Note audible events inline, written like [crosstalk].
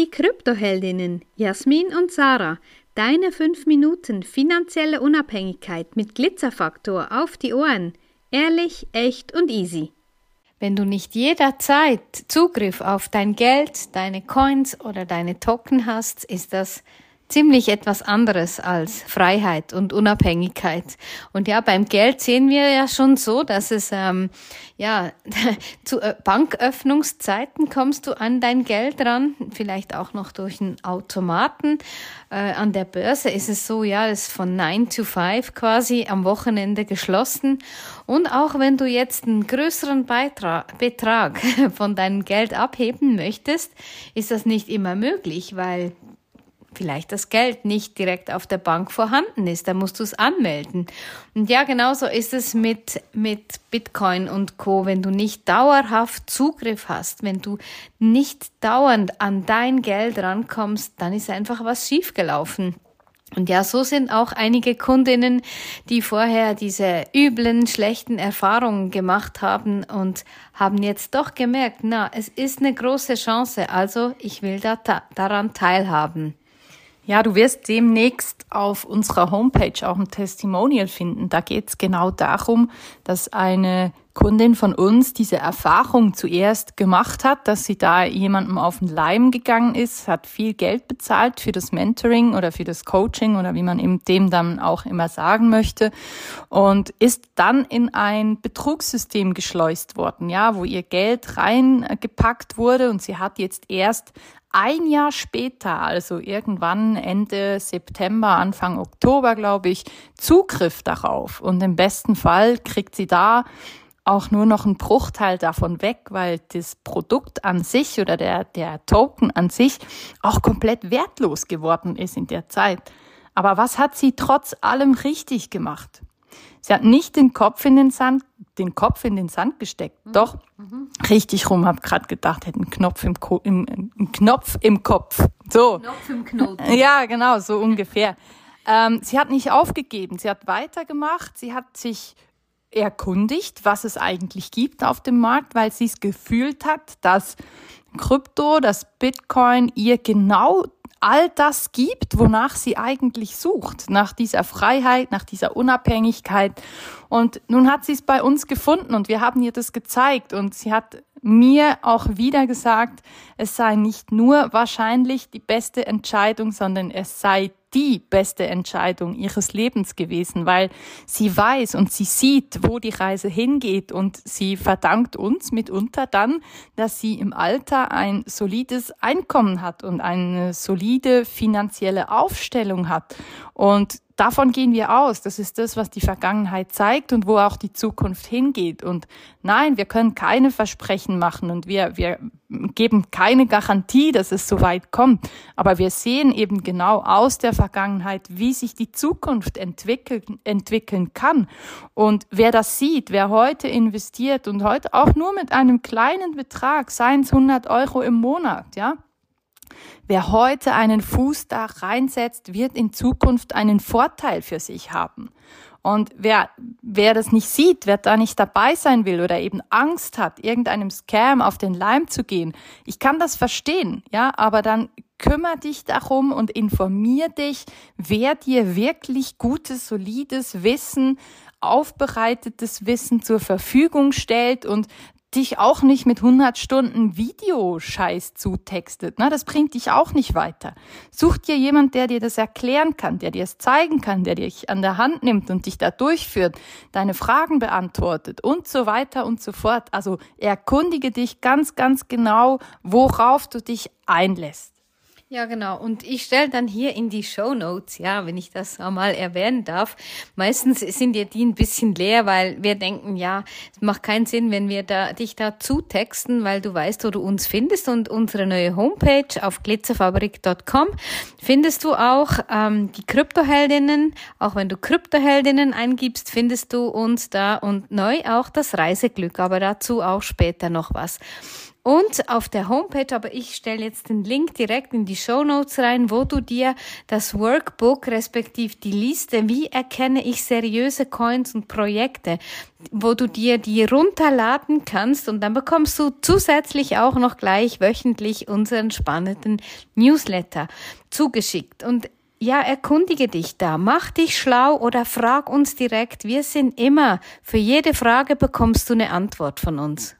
Die Kryptoheldinnen Jasmin und Sarah, deine 5 Minuten finanzielle Unabhängigkeit mit Glitzerfaktor auf die Ohren. Ehrlich, echt und easy. Wenn du nicht jederzeit Zugriff auf dein Geld, deine Coins oder deine Token hast, ist das ziemlich etwas anderes als Freiheit und Unabhängigkeit. Und ja, beim Geld sehen wir ja schon so, dass es ähm, ja [laughs] zu äh, Banköffnungszeiten kommst du an dein Geld ran, vielleicht auch noch durch einen Automaten. Äh, an der Börse ist es so, ja, es ist von 9 to 5 quasi am Wochenende geschlossen. Und auch wenn du jetzt einen größeren Beitrag, Betrag [laughs] von deinem Geld abheben möchtest, ist das nicht immer möglich, weil vielleicht das Geld nicht direkt auf der Bank vorhanden ist. Da musst du es anmelden. Und ja, genauso ist es mit, mit Bitcoin und Co. Wenn du nicht dauerhaft Zugriff hast, wenn du nicht dauernd an dein Geld rankommst, dann ist einfach was schiefgelaufen. Und ja, so sind auch einige Kundinnen, die vorher diese üblen, schlechten Erfahrungen gemacht haben und haben jetzt doch gemerkt, na, es ist eine große Chance, also ich will da daran teilhaben. Ja, du wirst demnächst auf unserer Homepage auch ein Testimonial finden. Da geht es genau darum, dass eine Kundin von uns diese Erfahrung zuerst gemacht hat, dass sie da jemandem auf den Leim gegangen ist, hat viel Geld bezahlt für das Mentoring oder für das Coaching oder wie man eben dem dann auch immer sagen möchte und ist dann in ein Betrugssystem geschleust worden, ja, wo ihr Geld reingepackt wurde und sie hat jetzt erst ein Jahr später, also irgendwann Ende September, Anfang Oktober, glaube ich, Zugriff darauf. Und im besten Fall kriegt sie da auch nur noch einen Bruchteil davon weg, weil das Produkt an sich oder der, der Token an sich auch komplett wertlos geworden ist in der Zeit. Aber was hat sie trotz allem richtig gemacht? Sie hat nicht den Kopf in den Sand, den Kopf in den Sand gesteckt. Mhm. Doch, mhm. richtig rum, hab gerade gedacht, hätte einen Knopf im, Ko im, im Knopf im Kopf. So. Knopf im Knoten. [laughs] Ja, genau, so ungefähr. Ähm, sie hat nicht aufgegeben, sie hat weitergemacht, sie hat sich erkundigt, was es eigentlich gibt auf dem Markt, weil sie es gefühlt hat, dass Krypto, das Bitcoin ihr genau all das gibt, wonach sie eigentlich sucht, nach dieser Freiheit, nach dieser Unabhängigkeit. Und nun hat sie es bei uns gefunden und wir haben ihr das gezeigt und sie hat mir auch wieder gesagt, es sei nicht nur wahrscheinlich die beste Entscheidung, sondern es sei die beste Entscheidung ihres Lebens gewesen, weil sie weiß und sie sieht, wo die Reise hingeht und sie verdankt uns mitunter dann, dass sie im Alter ein solides Einkommen hat und eine solide finanzielle Aufstellung hat. Und davon gehen wir aus. Das ist das, was die Vergangenheit zeigt und wo auch die Zukunft hingeht. Und nein, wir können keine Versprechen machen und wir, wir geben keine Garantie, dass es so weit kommt. Aber wir sehen eben genau aus der Vergangenheit, wie sich die Zukunft entwickeln, entwickeln kann. Und wer das sieht, wer heute investiert und heute auch nur mit einem kleinen Betrag, seien es 100 Euro im Monat, ja, Wer heute einen Fuß da reinsetzt, wird in Zukunft einen Vorteil für sich haben. Und wer, wer das nicht sieht, wer da nicht dabei sein will oder eben Angst hat, irgendeinem Scam auf den Leim zu gehen, ich kann das verstehen, ja, aber dann kümmere dich darum und informier dich, wer dir wirklich gutes, solides Wissen aufbereitetes Wissen zur Verfügung stellt und dich auch nicht mit 100 Stunden Videoscheiß zutextet. Na, das bringt dich auch nicht weiter. Such dir jemand, der dir das erklären kann, der dir es zeigen kann, der dich an der Hand nimmt und dich da durchführt, deine Fragen beantwortet und so weiter und so fort. Also erkundige dich ganz, ganz genau, worauf du dich einlässt. Ja, genau. Und ich stelle dann hier in die Show Notes, ja, wenn ich das einmal erwähnen darf. Meistens sind ja die ein bisschen leer, weil wir denken, ja, es macht keinen Sinn, wenn wir da, dich da zutexten, weil du weißt, wo du uns findest. Und unsere neue Homepage auf glitzerfabrik.com findest du auch ähm, die Kryptoheldinnen. Auch wenn du Kryptoheldinnen eingibst, findest du uns da und neu auch das Reiseglück, aber dazu auch später noch was. Und auf der Homepage, aber ich stelle jetzt den Link direkt in die Show Notes rein, wo du dir das Workbook respektive die Liste, wie erkenne ich seriöse Coins und Projekte, wo du dir die runterladen kannst und dann bekommst du zusätzlich auch noch gleich wöchentlich unseren spannenden Newsletter zugeschickt. Und ja, erkundige dich da, mach dich schlau oder frag uns direkt. Wir sind immer, für jede Frage bekommst du eine Antwort von uns.